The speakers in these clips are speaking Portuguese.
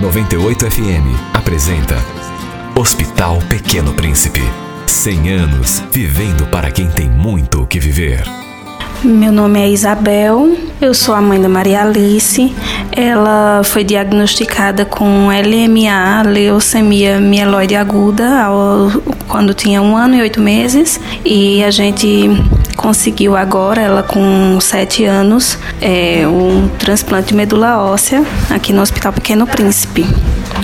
98 FM apresenta Hospital Pequeno Príncipe. 100 anos vivendo para quem tem muito o que viver. Meu nome é Isabel, eu sou a mãe da Maria Alice. Ela foi diagnosticada com LMA, leucemia mieloide aguda, ao, quando tinha um ano e oito meses. E a gente conseguiu agora, ela com sete anos, é, um transplante de medula óssea aqui no Hospital Pequeno Príncipe.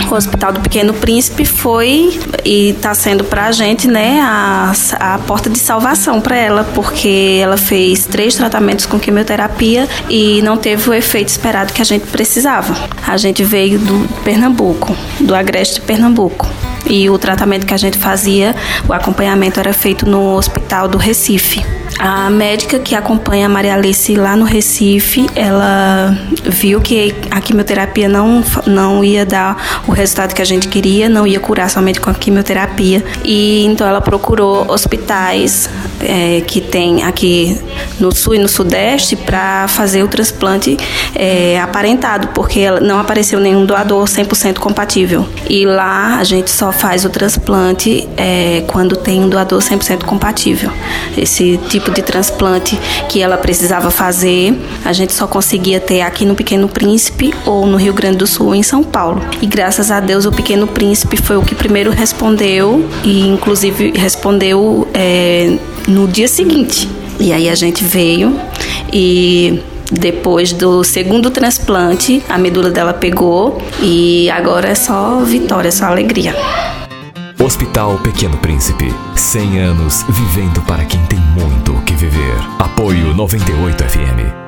O Hospital do Pequeno Príncipe foi e está sendo para a gente né, a, a porta de salvação para ela, porque ela fez três tratamentos com quimioterapia e não teve o efeito esperado que a gente precisava. A gente veio do Pernambuco, do Agreste de Pernambuco. E o tratamento que a gente fazia, o acompanhamento era feito no Hospital do Recife. A médica que acompanha a Maria Alice lá no Recife, ela viu que a quimioterapia não, não ia dar o resultado que a gente queria, não ia curar somente com a quimioterapia. E então ela procurou hospitais é, que tem aqui no sul e no sudeste para fazer o transplante é, aparentado, porque não apareceu nenhum doador 100% compatível. E lá a gente só faz o transplante é, quando tem um doador 100% compatível. Esse tipo tipo de transplante que ela precisava fazer, a gente só conseguia ter aqui no Pequeno Príncipe ou no Rio Grande do Sul, em São Paulo. E graças a Deus o Pequeno Príncipe foi o que primeiro respondeu e inclusive respondeu é, no dia seguinte. E aí a gente veio e depois do segundo transplante, a medula dela pegou e agora é só vitória, é só alegria. Hospital Pequeno Príncipe. 100 anos vivendo para quem tem muito o que viver. Apoio 98 FM.